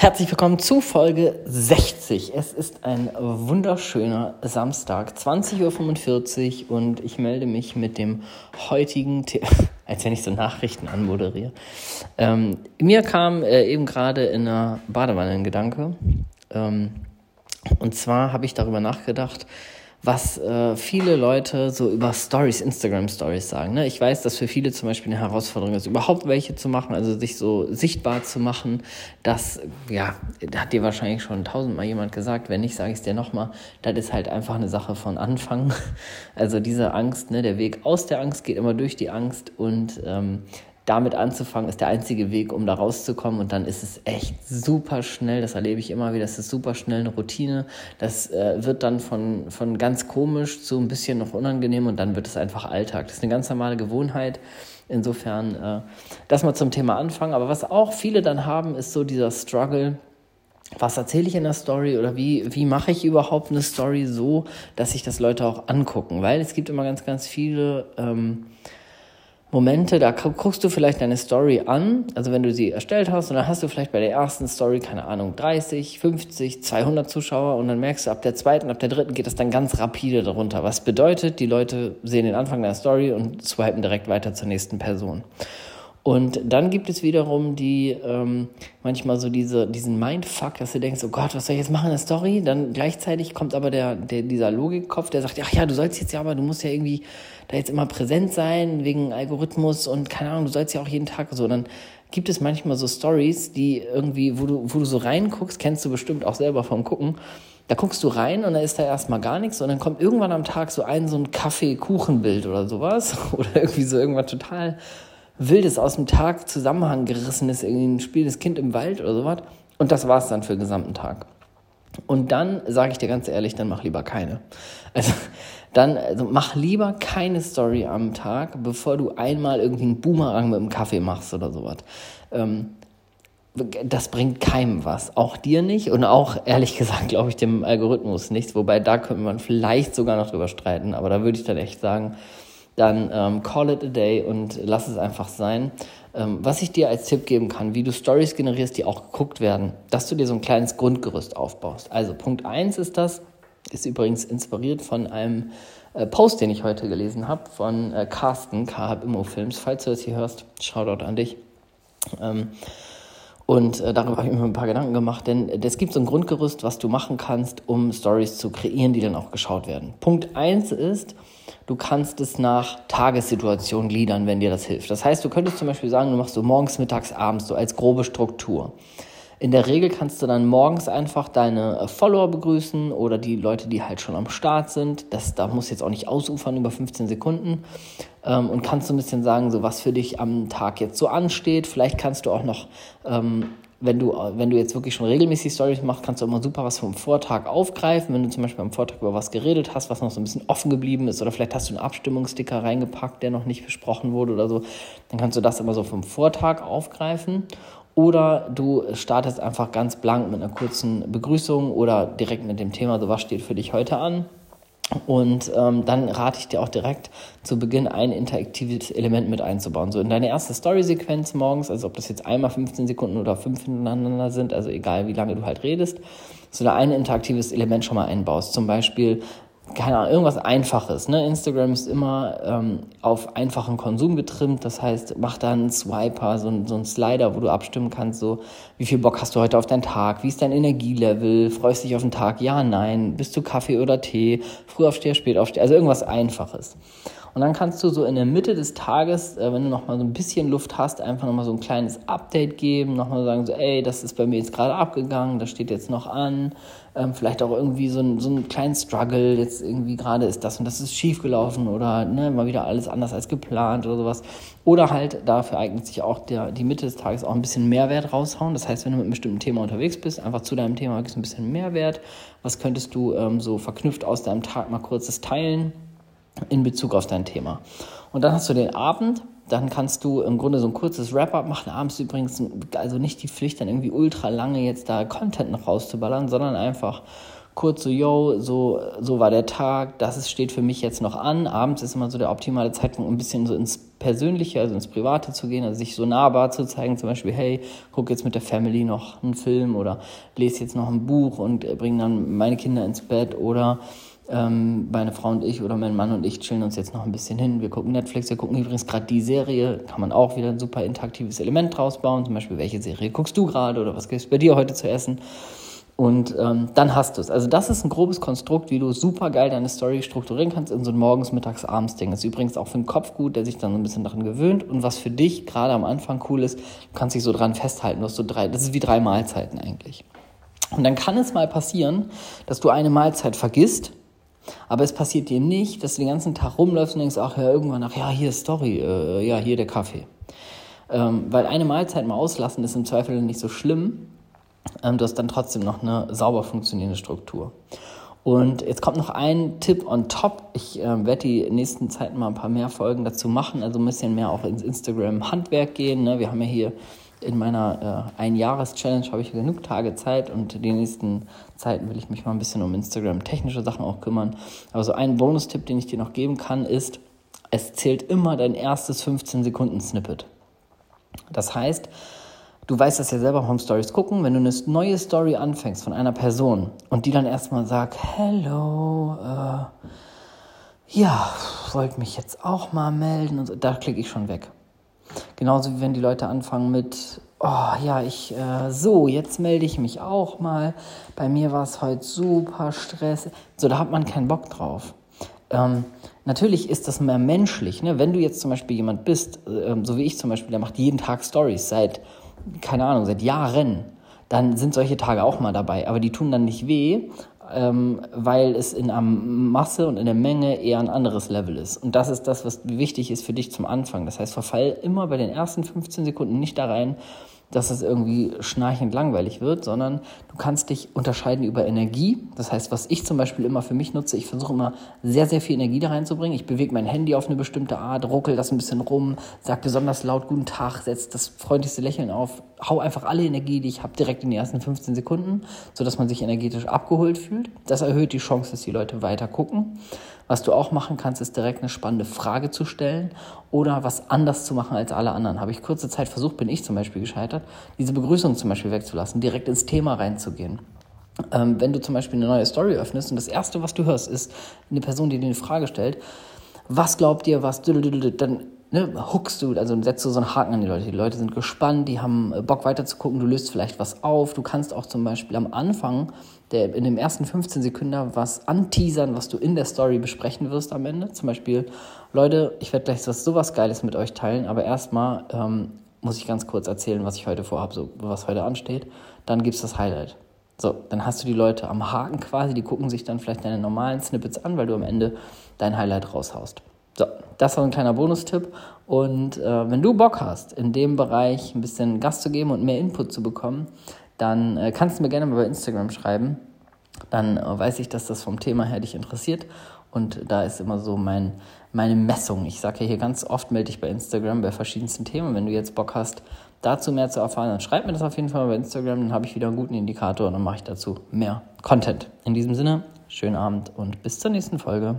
Herzlich willkommen zu Folge 60. Es ist ein wunderschöner Samstag, 20.45 Uhr und ich melde mich mit dem heutigen Thema, als wenn ich so Nachrichten anmoderiere. Ähm, mir kam äh, eben gerade in einer Badewanne ein Gedanke. Ähm, und zwar habe ich darüber nachgedacht, was äh, viele Leute so über Stories, Instagram Stories sagen. Ne? Ich weiß, dass für viele zum Beispiel eine Herausforderung ist, überhaupt welche zu machen, also sich so sichtbar zu machen. Das, ja, hat dir wahrscheinlich schon tausendmal jemand gesagt. Wenn nicht, sage ich es dir nochmal. Das ist halt einfach eine Sache von Anfang. Also diese Angst, ne, der Weg aus der Angst geht immer durch die Angst und ähm, damit anzufangen, ist der einzige Weg, um da rauszukommen. Und dann ist es echt super schnell, das erlebe ich immer wieder, das ist super schnell eine Routine. Das äh, wird dann von, von ganz komisch zu ein bisschen noch unangenehm und dann wird es einfach Alltag. Das ist eine ganz normale Gewohnheit. Insofern, äh, das mal zum Thema anfangen. Aber was auch viele dann haben, ist so dieser Struggle, was erzähle ich in der Story oder wie, wie mache ich überhaupt eine Story so, dass sich das Leute auch angucken? Weil es gibt immer ganz, ganz viele ähm, Momente, da guckst du vielleicht deine Story an, also wenn du sie erstellt hast, und dann hast du vielleicht bei der ersten Story, keine Ahnung, 30, 50, 200 Zuschauer und dann merkst du, ab der zweiten, ab der dritten geht das dann ganz rapide darunter. Was bedeutet, die Leute sehen den Anfang deiner Story und swipen direkt weiter zur nächsten Person. Und dann gibt es wiederum die, ähm, manchmal so diese, diesen Mindfuck, dass du denkst, oh Gott, was soll ich jetzt machen in der Story? Dann gleichzeitig kommt aber der, der, dieser Logikkopf, der sagt, ach ja, du sollst jetzt ja, aber du musst ja irgendwie da jetzt immer präsent sein, wegen Algorithmus und keine Ahnung, du sollst ja auch jeden Tag so. Dann gibt es manchmal so Stories, die irgendwie, wo du, wo du so reinguckst, kennst du bestimmt auch selber vom Gucken, da guckst du rein und da ist da erstmal gar nichts und dann kommt irgendwann am Tag so ein, so ein Kaffee-Kuchenbild oder sowas oder irgendwie so irgendwas total Wildes aus dem Tag Zusammenhang gerissenes, irgendwie ein spielendes Kind im Wald oder sowas. Und das war's dann für den gesamten Tag. Und dann sage ich dir ganz ehrlich, dann mach lieber keine. Also dann also mach lieber keine Story am Tag, bevor du einmal irgendwie einen Boomerang mit dem Kaffee machst oder sowas. Ähm, das bringt keinem was. Auch dir nicht und auch, ehrlich gesagt, glaube ich, dem Algorithmus nichts. Wobei da könnte man vielleicht sogar noch drüber streiten. Aber da würde ich dann echt sagen, dann ähm, call it a day und lass es einfach sein. Ähm, was ich dir als Tipp geben kann, wie du Stories generierst, die auch geguckt werden, dass du dir so ein kleines Grundgerüst aufbaust. Also Punkt 1 ist das, ist übrigens inspiriert von einem äh, Post, den ich heute gelesen habe, von äh, Carsten, Immo Films. Falls du das hier hörst, Shoutout an dich. Ähm, und äh, darüber habe ich mir ein paar Gedanken gemacht, denn es gibt so ein Grundgerüst, was du machen kannst, um Stories zu kreieren, die dann auch geschaut werden. Punkt 1 ist, Du kannst es nach Tagessituation gliedern, wenn dir das hilft. Das heißt, du könntest zum Beispiel sagen, du machst so morgens, mittags, abends, so als grobe Struktur. In der Regel kannst du dann morgens einfach deine äh, Follower begrüßen oder die Leute, die halt schon am Start sind. Das, da muss jetzt auch nicht ausufern über 15 Sekunden. Ähm, und kannst so ein bisschen sagen, so was für dich am Tag jetzt so ansteht. Vielleicht kannst du auch noch ähm, wenn du, wenn du jetzt wirklich schon regelmäßig Stories machst, kannst du immer super was vom Vortag aufgreifen. Wenn du zum Beispiel am Vortag über was geredet hast, was noch so ein bisschen offen geblieben ist, oder vielleicht hast du einen Abstimmungssticker reingepackt, der noch nicht besprochen wurde oder so, dann kannst du das immer so vom Vortag aufgreifen. Oder du startest einfach ganz blank mit einer kurzen Begrüßung oder direkt mit dem Thema, so was steht für dich heute an. Und ähm, dann rate ich dir auch direkt zu Beginn ein interaktives Element mit einzubauen. So in deine erste Story-Sequenz morgens, also ob das jetzt einmal 15 Sekunden oder fünf hintereinander sind, also egal wie lange du halt redest, so da ein interaktives Element schon mal einbaust. Zum Beispiel keine Ahnung, irgendwas Einfaches. Ne? Instagram ist immer ähm, auf einfachen Konsum getrimmt. Das heißt, mach da einen Swiper, so, so einen Slider, wo du abstimmen kannst, so wie viel Bock hast du heute auf deinen Tag, wie ist dein Energielevel, freust dich auf den Tag, ja, nein, bist du Kaffee oder Tee, früh aufsteher, spät aufsteher, also irgendwas Einfaches. Und dann kannst du so in der Mitte des Tages, äh, wenn du noch mal so ein bisschen Luft hast, einfach noch mal so ein kleines Update geben, noch mal sagen so, ey, das ist bei mir jetzt gerade abgegangen, das steht jetzt noch an. Ähm, vielleicht auch irgendwie so ein, so einen kleinen Struggle, jetzt irgendwie gerade ist das und das ist schief gelaufen oder ne, mal wieder alles anders als geplant oder sowas. Oder halt, dafür eignet sich auch der, die Mitte des Tages auch ein bisschen Mehrwert raushauen. Das heißt, wenn du mit einem bestimmten Thema unterwegs bist, einfach zu deinem Thema ein bisschen Mehrwert. Was könntest du ähm, so verknüpft aus deinem Tag mal kurzes teilen? in Bezug auf dein Thema. Und dann hast du den Abend, dann kannst du im Grunde so ein kurzes Wrap-up machen. Abends übrigens, also nicht die Pflicht, dann irgendwie ultra lange jetzt da Content noch rauszuballern, sondern einfach kurz so, yo, so, so war der Tag, das ist, steht für mich jetzt noch an. Abends ist immer so der optimale Zeitpunkt, um ein bisschen so ins Persönliche, also ins Private zu gehen, also sich so nahbar zu zeigen, zum Beispiel, hey, guck jetzt mit der Family noch einen Film oder lese jetzt noch ein Buch und bringe dann meine Kinder ins Bett oder ähm, meine Frau und ich oder mein Mann und ich chillen uns jetzt noch ein bisschen hin. Wir gucken Netflix, wir gucken übrigens gerade die Serie, kann man auch wieder ein super interaktives Element draus bauen, zum Beispiel, welche Serie guckst du gerade oder was gibt es bei dir heute zu essen? Und ähm, dann hast du es. Also das ist ein grobes Konstrukt, wie du super geil deine Story strukturieren kannst in so ein morgens, mittags, abends Ding. Das ist übrigens auch für den Kopf gut, der sich dann so ein bisschen daran gewöhnt. Und was für dich gerade am Anfang cool ist, du kannst dich so dran festhalten. Du hast so drei, das ist wie drei Mahlzeiten eigentlich. Und dann kann es mal passieren, dass du eine Mahlzeit vergisst, aber es passiert dir nicht, dass du den ganzen Tag rumläufst und denkst, ach ja, irgendwann, ach ja, hier ist Story, äh, ja, hier der Kaffee. Ähm, weil eine Mahlzeit mal auslassen ist im Zweifel nicht so schlimm, ähm, du hast dann trotzdem noch eine sauber funktionierende Struktur. Und jetzt kommt noch ein Tipp on top. Ich äh, werde die nächsten Zeiten mal ein paar mehr Folgen dazu machen, also ein bisschen mehr auch ins Instagram-Handwerk gehen. Ne? Wir haben ja hier in meiner äh, Ein-Jahres-Challenge habe ich genug Tage Zeit und die nächsten Zeiten will ich mich mal ein bisschen um Instagram-technische Sachen auch kümmern. Aber so ein Bonustipp, den ich dir noch geben kann, ist, es zählt immer dein erstes 15-Sekunden-Snippet. Das heißt, Du weißt das ja selber Home Stories gucken, wenn du eine neue Story anfängst von einer Person und die dann erstmal sagt, hello, äh, ja, wollte mich jetzt auch mal melden und so, da klicke ich schon weg. Genauso wie wenn die Leute anfangen mit, oh ja, ich, äh, so, jetzt melde ich mich auch mal. Bei mir war es heute super Stress. So, da hat man keinen Bock drauf. Ähm, natürlich ist das mehr menschlich. Ne? Wenn du jetzt zum Beispiel jemand bist, äh, so wie ich zum Beispiel, der macht jeden Tag Stories seit keine Ahnung, seit Jahren, dann sind solche Tage auch mal dabei. Aber die tun dann nicht weh, ähm, weil es in der Masse und in der Menge eher ein anderes Level ist. Und das ist das, was wichtig ist für dich zum Anfang. Das heißt, verfall immer bei den ersten 15 Sekunden nicht da rein, dass es irgendwie schnarchend langweilig wird, sondern du kannst dich unterscheiden über Energie. Das heißt, was ich zum Beispiel immer für mich nutze, ich versuche immer sehr, sehr viel Energie da reinzubringen. Ich bewege mein Handy auf eine bestimmte Art, ruckel das ein bisschen rum, sag besonders laut Guten Tag, setz das freundlichste Lächeln auf, hau einfach alle Energie, die ich habe, direkt in die ersten 15 Sekunden, sodass man sich energetisch abgeholt fühlt. Das erhöht die Chance, dass die Leute weiter gucken. Was du auch machen kannst, ist direkt eine spannende Frage zu stellen oder was anders zu machen als alle anderen. Habe ich kurze Zeit versucht, bin ich zum Beispiel gescheitert, diese Begrüßung zum Beispiel wegzulassen, direkt ins Thema reinzugehen. Ähm, wenn du zum Beispiel eine neue Story öffnest und das Erste, was du hörst, ist eine Person, die dir eine Frage stellt, was glaubt ihr, was, dann ne, hookst du, also setzt du so einen Haken an die Leute. Die Leute sind gespannt, die haben äh, Bock weiter zu gucken, du löst vielleicht was auf. Du kannst auch zum Beispiel am Anfang, der, in dem ersten 15 Sekunden was anteasern, was du in der Story besprechen wirst am Ende. Zum Beispiel, Leute, ich werde gleich was, sowas Geiles mit euch teilen, aber erstmal ähm, muss ich ganz kurz erzählen, was ich heute vorhabe, so, was heute ansteht. Dann gibt's das Highlight. So, dann hast du die Leute am Haken quasi, die gucken sich dann vielleicht deine normalen Snippets an, weil du am Ende dein Highlight raushaust. So, das war ein kleiner Bonustipp. Und äh, wenn du Bock hast, in dem Bereich ein bisschen Gas zu geben und mehr Input zu bekommen, dann äh, kannst du mir gerne mal bei Instagram schreiben. Dann äh, weiß ich, dass das vom Thema her dich interessiert. Und da ist immer so mein, meine Messung. Ich sage ja hier ganz oft, melde dich bei Instagram bei verschiedensten Themen. Wenn du jetzt Bock hast, dazu mehr zu erfahren, dann schreib mir das auf jeden Fall bei Instagram. Dann habe ich wieder einen guten Indikator und dann mache ich dazu mehr Content. In diesem Sinne, schönen Abend und bis zur nächsten Folge.